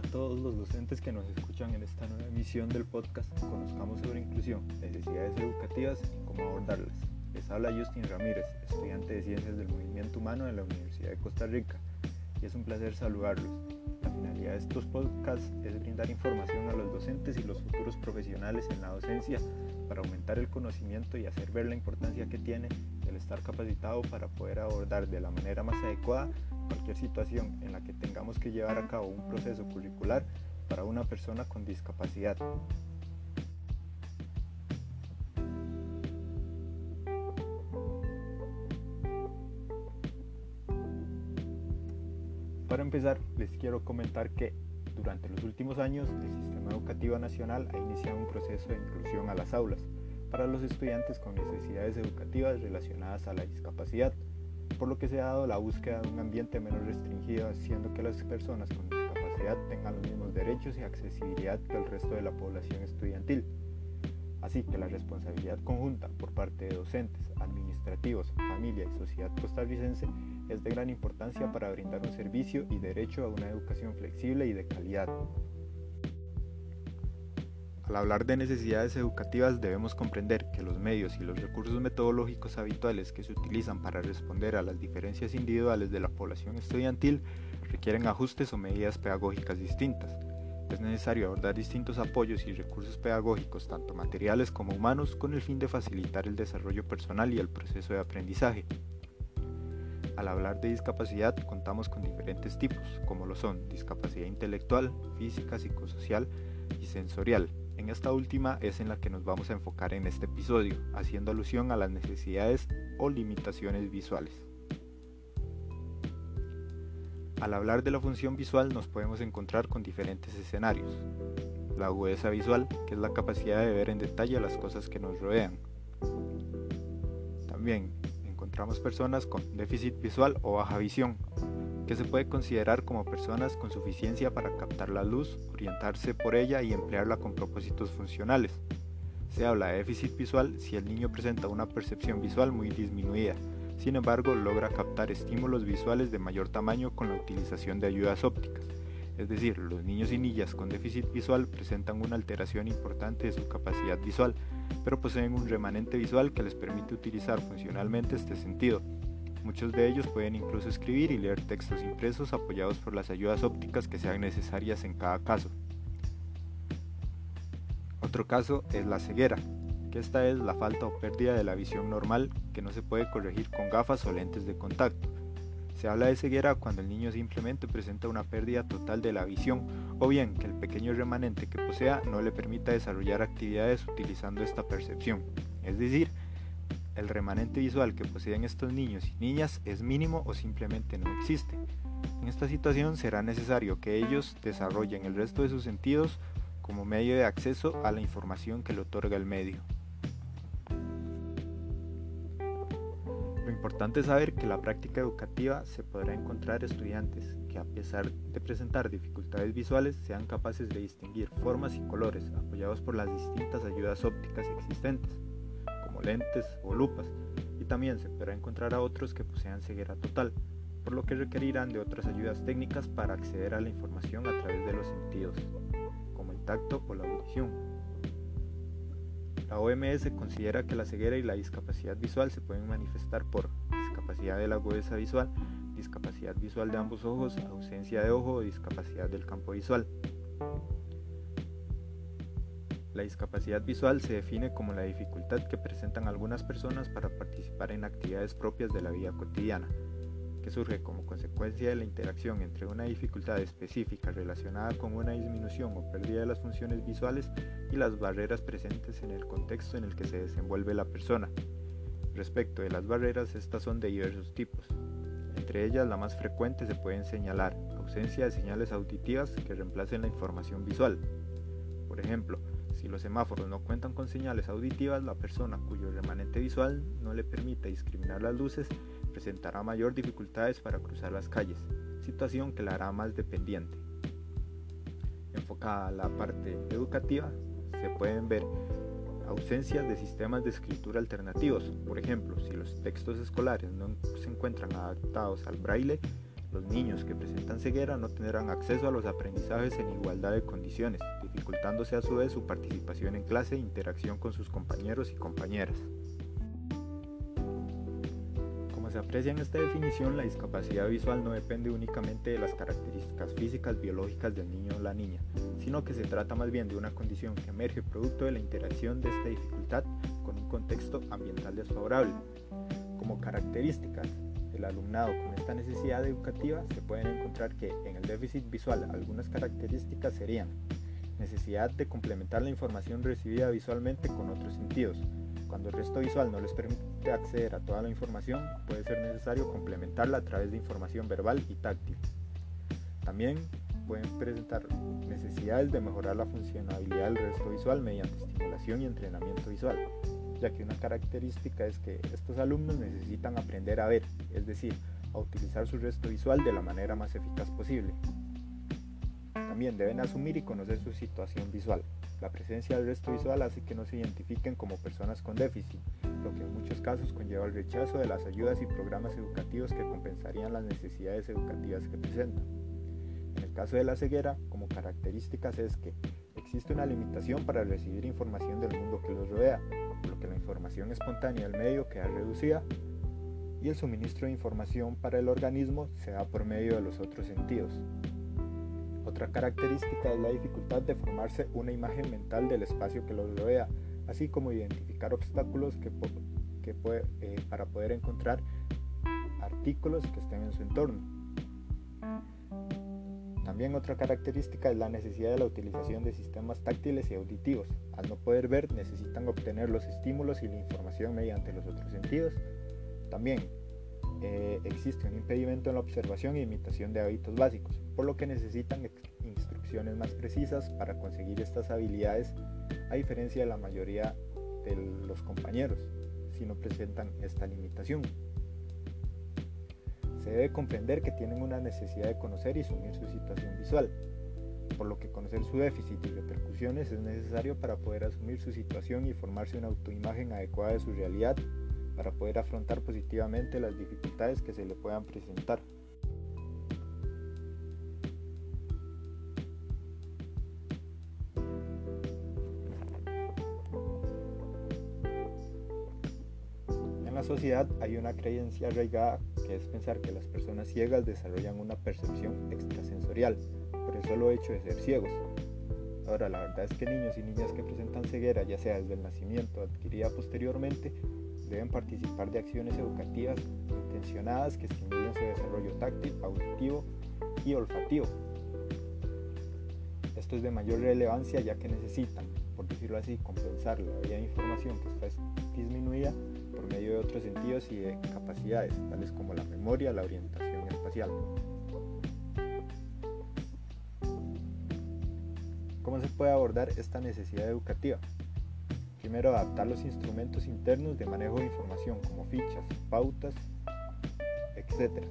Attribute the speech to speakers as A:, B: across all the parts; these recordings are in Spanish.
A: a todos los docentes que nos escuchan en esta nueva emisión del podcast Conozcamos sobre inclusión, necesidades educativas y cómo abordarlas. Les habla Justin Ramírez, estudiante de Ciencias del Movimiento Humano en la Universidad de Costa Rica, y es un placer saludarlos. La finalidad de estos podcasts es brindar información a los docentes y los futuros profesionales en la docencia para aumentar el conocimiento y hacer ver la importancia que tiene el estar capacitado para poder abordar de la manera más adecuada cualquier situación en la que tengamos que llevar a cabo un proceso curricular para una persona con discapacidad. Para empezar, les quiero comentar que durante los últimos años el Sistema Educativo Nacional ha iniciado un proceso de inclusión a las aulas para los estudiantes con necesidades educativas relacionadas a la discapacidad por lo que se ha dado la búsqueda de un ambiente menos restringido, haciendo que las personas con discapacidad tengan los mismos derechos y accesibilidad que el resto de la población estudiantil. Así que la responsabilidad conjunta por parte de docentes, administrativos, familia y sociedad costarricense es de gran importancia para brindar un servicio y derecho a una educación flexible y de calidad. Al hablar de necesidades educativas debemos comprender que los medios y los recursos metodológicos habituales que se utilizan para responder a las diferencias individuales de la población estudiantil requieren ajustes o medidas pedagógicas distintas. Es necesario abordar distintos apoyos y recursos pedagógicos, tanto materiales como humanos, con el fin de facilitar el desarrollo personal y el proceso de aprendizaje. Al hablar de discapacidad contamos con diferentes tipos, como lo son discapacidad intelectual, física, psicosocial y sensorial, en esta última es en la que nos vamos a enfocar en este episodio, haciendo alusión a las necesidades o limitaciones visuales. Al hablar de la función visual nos podemos encontrar con diferentes escenarios. La agudeza visual, que es la capacidad de ver en detalle las cosas que nos rodean. También encontramos personas con déficit visual o baja visión, que se puede considerar como personas con suficiencia para captar la luz, orientarse por ella y emplearla con propósitos funcionales. Se habla de déficit visual si el niño presenta una percepción visual muy disminuida, sin embargo logra captar estímulos visuales de mayor tamaño con la utilización de ayudas ópticas. Es decir, los niños y niñas con déficit visual presentan una alteración importante de su capacidad visual, pero poseen un remanente visual que les permite utilizar funcionalmente este sentido. Muchos de ellos pueden incluso escribir y leer textos impresos apoyados por las ayudas ópticas que sean necesarias en cada caso. Otro caso es la ceguera, que esta es la falta o pérdida de la visión normal que no se puede corregir con gafas o lentes de contacto. Se habla de ceguera cuando el niño simplemente presenta una pérdida total de la visión o bien que el pequeño remanente que posea no le permita desarrollar actividades utilizando esta percepción, es decir, el remanente visual que poseen estos niños y niñas es mínimo o simplemente no existe. En esta situación será necesario que ellos desarrollen el resto de sus sentidos como medio de acceso a la información que le otorga el medio. Lo importante es saber que la práctica educativa se podrá encontrar estudiantes que a pesar de presentar dificultades visuales sean capaces de distinguir formas y colores apoyados por las distintas ayudas ópticas existentes lentes o lupas, y también se podrá encontrar a otros que posean ceguera total, por lo que requerirán de otras ayudas técnicas para acceder a la información a través de los sentidos, como el tacto o la audición. La OMS considera que la ceguera y la discapacidad visual se pueden manifestar por discapacidad de la agudeza visual, discapacidad visual de ambos ojos, ausencia de ojo o discapacidad del campo visual. La discapacidad visual se define como la dificultad que presentan algunas personas para participar en actividades propias de la vida cotidiana, que surge como consecuencia de la interacción entre una dificultad específica relacionada con una disminución o pérdida de las funciones visuales y las barreras presentes en el contexto en el que se desenvuelve la persona. Respecto de las barreras, estas son de diversos tipos. Entre ellas, la más frecuente se pueden señalar ausencia de señales auditivas que reemplacen la información visual. Por ejemplo, si los semáforos no cuentan con señales auditivas, la persona cuyo remanente visual no le permite discriminar las luces presentará mayor dificultades para cruzar las calles, situación que la hará más dependiente. Enfocada a la parte educativa, se pueden ver ausencias de sistemas de escritura alternativos. Por ejemplo, si los textos escolares no se encuentran adaptados al braille, Los niños que presentan ceguera no tendrán acceso a los aprendizajes en igualdad de condiciones, dificultándose a su vez su participación en clase e interacción con sus compañeros y compañeras. Como se aprecia en esta definición, la discapacidad visual no depende únicamente de las características físicas biológicas del niño o la niña, sino que se trata más bien de una condición que emerge producto de la interacción de esta dificultad con un contexto ambiental desfavorable. Como características, el alumnado con esta necesidad educativa se pueden encontrar que en el déficit visual algunas características serían necesidad de complementar la información recibida visualmente con otros sentidos. Cuando el resto visual no les permite acceder a toda la información, puede ser necesario complementarla a través de información verbal y táctil. También pueden presentar necesidades de mejorar la funcionalidad del resto visual mediante estimulación y entrenamiento visual ya que una característica es que estos alumnos necesitan aprender a ver, es decir, a utilizar su resto visual de la manera más eficaz posible. También deben asumir y conocer su situación visual. La presencia del resto visual hace que no se identifiquen como personas con déficit, lo que en muchos casos conlleva el rechazo de las ayudas y programas educativos que compensarían las necesidades educativas que presentan. En el caso de la ceguera, como características es que existe una limitación para recibir información del mundo que los rodea, lo que la información espontánea del medio queda reducida y el suministro de información para el organismo se da por medio de los otros sentidos. Otra característica es la dificultad de formarse una imagen mental del espacio que los rodea, así como identificar obstáculos que, eh, para poder encontrar artículos que estén en su entorno. También otra característica es la necesidad de la utilización de sistemas táctiles y auditivos. Al no poder ver, necesitan obtener los estímulos y la información mediante los otros sentidos. También eh, existe un impedimento en la observación e imitación de hábitos básicos, por lo que necesitan instrucciones más precisas para conseguir estas habilidades, a diferencia de la mayoría de los compañeros, si no presentan esta limitación. Se debe comprender que tienen una necesidad de conocer y asumir su situación visual, por lo que conocer su déficit y repercusiones es necesario para poder asumir su situación y formarse una autoimagen adecuada de su realidad para poder afrontar positivamente las dificultades que se le puedan presentar. Sociedad hay una creencia arraigada es pensar que las personas ciegas desarrollan una percepción extrasensorial por el solo hecho de ser ciegos. Ahora, la verdad es que niños y niñas que presentan ceguera, ya sea desde el nacimiento o adquirida posteriormente, deben participar de acciones educativas intencionadas que estimulen su desarrollo táctil, auditivo y olfativo. Esto es de mayor relevancia ya que necesitan, por decirlo así, compensar la vía de información que está disminuida por medio de otros sentidos y de capacidades, tales como la memoria, la orientación espacial. ¿Cómo se puede abordar esta necesidad educativa? Primero, adaptar los instrumentos internos de manejo de información como fichas, pautas, etc.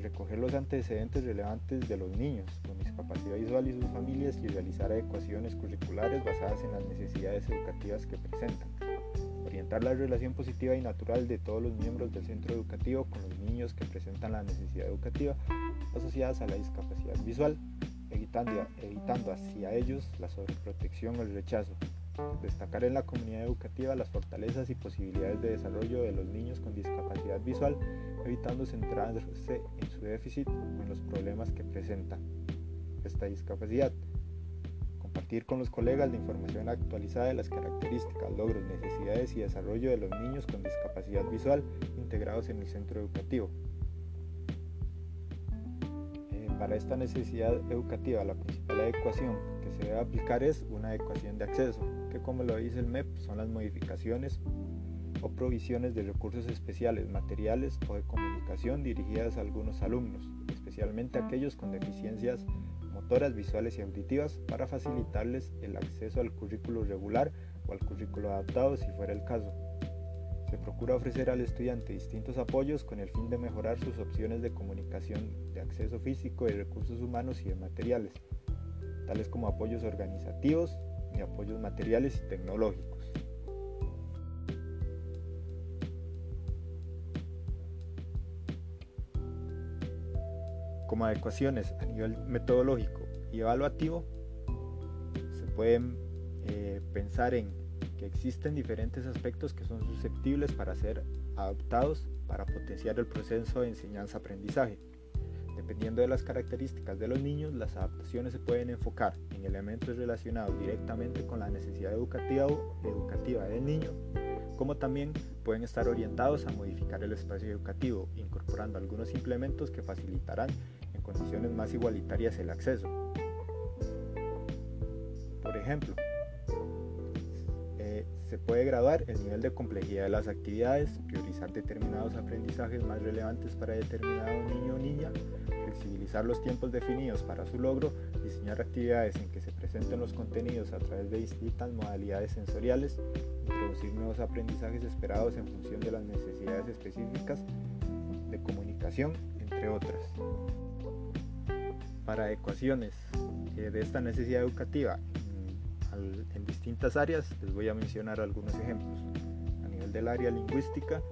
A: Recoger los antecedentes relevantes de los niños con discapacidad visual y sus familias y realizar adecuaciones curriculares basadas en las necesidades educativas que presentan orientar la relación positiva y natural de todos los miembros del centro educativo con los niños que presentan la necesidad educativa asociadas a la discapacidad visual, evitando, evitando hacia ellos la sobreprotección o el rechazo. Destacar en la comunidad educativa las fortalezas y posibilidades de desarrollo de los niños con discapacidad visual, evitando centrarse en su déficit o en los problemas que presenta esta discapacidad compartir con los colegas la información actualizada de las características, logros, necesidades y desarrollo de los niños con discapacidad visual integrados en el centro educativo. Eh, para esta necesidad educativa, la principal adecuación que se debe aplicar es una adecuación de acceso, que como lo dice el MEP son las modificaciones o provisiones de recursos especiales, materiales o de comunicación dirigidas a algunos alumnos, especialmente aquellos con deficiencias visuales y auditivas para facilitarles el acceso al currículo regular o al currículo adaptado si fuera el caso. Se procura ofrecer al estudiante distintos apoyos con el fin de mejorar sus opciones de comunicación, de acceso físico, de recursos humanos y de materiales, tales como apoyos organizativos y apoyos materiales y tecnológicos. Como adecuaciones a nivel metodológico y evaluativo, se pueden eh, pensar en que existen diferentes aspectos que son susceptibles para ser adoptados para potenciar el proceso de enseñanza-aprendizaje. Dependiendo de las características de los niños, las adaptaciones se pueden enfocar en elementos relacionados directamente con la necesidad educativa, educativa del niño, como también pueden estar orientados a modificar el espacio educativo, incorporando algunos implementos que facilitarán condiciones más igualitarias el acceso. Por ejemplo, se puede graduar el nivel de complejidad de las actividades, priorizar determinados aprendizajes más relevantes para determinado niño o niña, flexibilizar los tiempos definidos para su logro, diseñar actividades en que se presenten los contenidos a través de distintas modalidades sensoriales, introducir nuevos aprendizajes esperados en función de las necesidades específicas de comunicación, entre otras. Para ecuaciones eh, de esta necesidad educativa en distintas áreas. Les voy a mencionar algunos ejemplos. A nivel del área lingüística,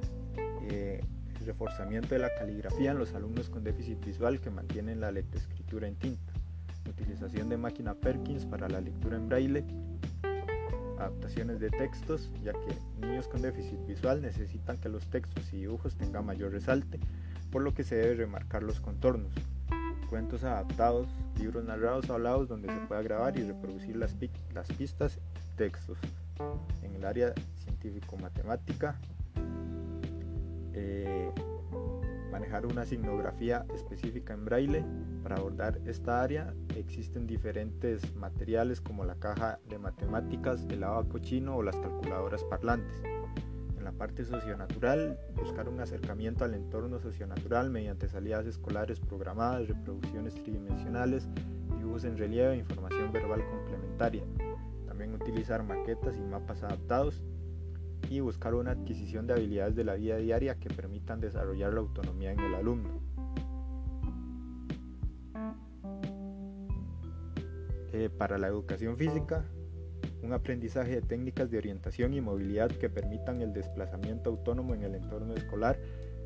A: eh, el reforzamiento de la caligrafía en los alumnos con déficit visual que mantienen la lectoescritura en tinta. Utilización de máquina Perkins para la lectura en braille. Adaptaciones de textos, ya que niños con déficit visual necesitan que los textos y dibujos tengan mayor resalte, por lo que se debe remarcar los contornos cuentos adaptados, libros narrados o hablados donde se pueda grabar y reproducir las, pistas y textos. En el área científico-matemática, eh, manejar una signografía específica en braille. Para abordar esta área existen diferentes materiales como la caja de matemáticas, el abaco chino o las calculadoras parlantes la parte socionatural, buscar un acercamiento al entorno socionatural mediante salidas escolares programadas, reproducciones tridimensionales, dibujos en relieve e información verbal complementaria. También utilizar maquetas y mapas adaptados y buscar una adquisición de habilidades de la vida diaria que permitan desarrollar la autonomía en el alumno. Eh, para la educación física, un aprendizaje de técnicas de orientación y movilidad que permitan el desplazamiento autónomo en el entorno escolar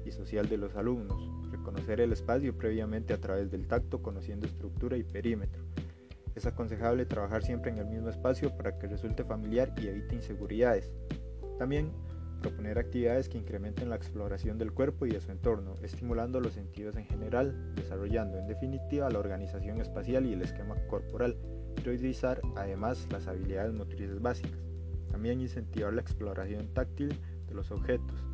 A: y social de los alumnos, reconocer el espacio previamente a través del tacto, conociendo estructura y perímetro. Es aconsejable trabajar siempre en el mismo espacio para que resulte familiar y evite inseguridades. También proponer actividades que incrementen la exploración del cuerpo y de su entorno, estimulando los sentidos en general, desarrollando en definitiva la organización espacial y el esquema corporal, priorizar además las habilidades motrices básicas. También incentivar la exploración táctil de los objetos.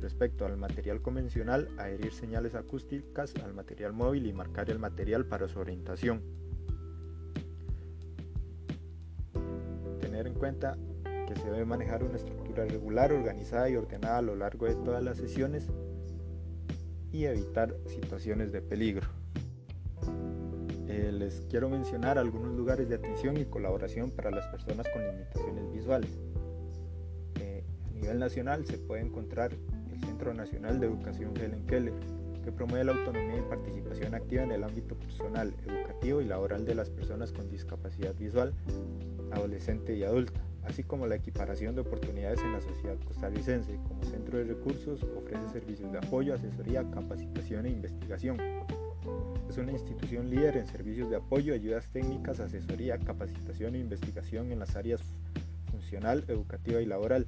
A: Respecto al material convencional, adherir señales acústicas al material móvil y marcar el material para su orientación. Tener en cuenta que se debe manejar una estructura regular, organizada y ordenada a lo largo de todas las sesiones y evitar situaciones de peligro. Quiero mencionar algunos lugares de atención y colaboración para las personas con limitaciones visuales. Eh, a nivel nacional se puede encontrar el Centro Nacional de Educación Helen Keller, que promueve la autonomía y participación activa en el ámbito personal, educativo y laboral de las personas con discapacidad visual, adolescente y adulta, así como la equiparación de oportunidades en la sociedad costarricense. Como centro de recursos ofrece servicios de apoyo, asesoría, capacitación e investigación. Es una institución líder en servicios de apoyo, ayudas técnicas, asesoría, capacitación e investigación en las áreas funcional, educativa y laboral,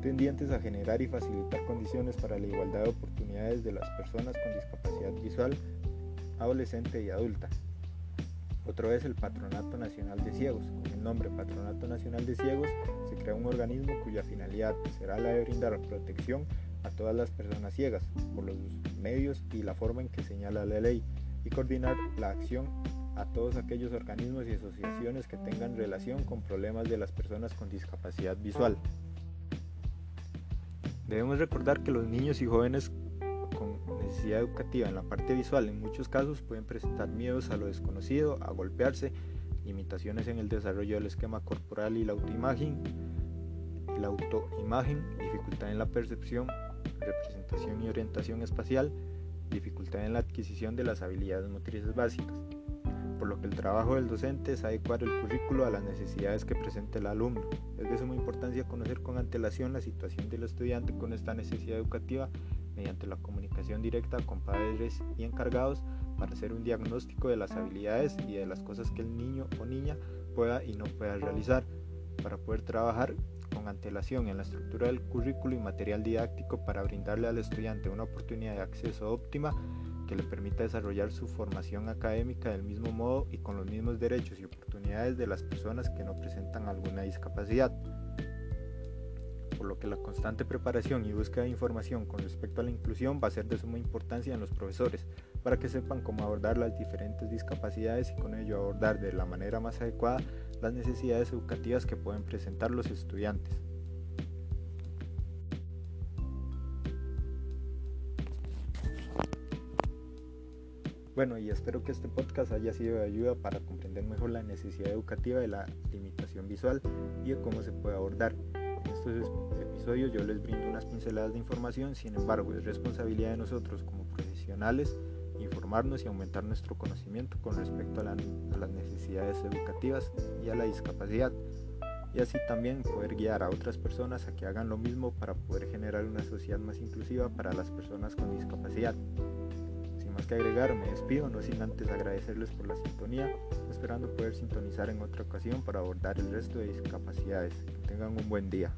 A: tendientes a generar y facilitar condiciones para la igualdad de oportunidades de las personas con discapacidad visual, adolescente y adulta. Otro es el Patronato Nacional de Ciegos. Con el nombre Patronato Nacional de Ciegos se crea un organismo cuya finalidad será la de brindar protección a todas las personas ciegas por los medios y la forma en que señala la ley y coordinar la acción a todos aquellos organismos y asociaciones que tengan relación con problemas de las personas con discapacidad visual. Debemos recordar que los niños y jóvenes con necesidad educativa en la parte visual en muchos casos pueden presentar miedos a lo desconocido, a golpearse, limitaciones en el desarrollo del esquema corporal y la autoimagen, la autoimagen, dificultad en la percepción, representación y orientación espacial, dificultad en la adquisición de las habilidades motrices básicas, por lo que el trabajo del docente es adecuar el currículo a las necesidades que presenta el alumno. Es de suma importancia conocer con antelación la situación del estudiante con esta necesidad educativa mediante la comunicación directa con padres y encargados para hacer un diagnóstico de las habilidades y de las cosas que el niño o niña pueda y no pueda realizar, para poder trabajar antelación en la estructura del currículo y material didáctico para brindarle al estudiante una oportunidad de acceso óptima que le permita desarrollar su formación académica del mismo modo y con los mismos derechos y oportunidades de las personas que no presentan alguna discapacidad. Por lo que la constante preparación y búsqueda de información con respecto a la inclusión va a ser de suma importancia en los profesores, para que sepan cómo abordar las diferentes discapacidades y con ello abordar de la manera más adecuada las necesidades educativas que pueden presentar los estudiantes. Bueno, y espero que este podcast haya sido de ayuda para comprender mejor la necesidad educativa de la limitación visual y de cómo se puede abordar. En estos episodios yo les brindo unas pinceladas de información, sin embargo es responsabilidad de nosotros como profesionales informarnos y aumentar nuestro conocimiento con respecto a, las necesidades educativas y a la discapacidad y así también poder guiar a otras personas a que hagan lo mismo para poder generar una sociedad más inclusiva para las personas con discapacidad que agregar, me despido, no sin antes agradecerles por la sintonía, esperando poder sintonizar en otra ocasión para abordar el resto de discapacidades. Que tengan un buen día.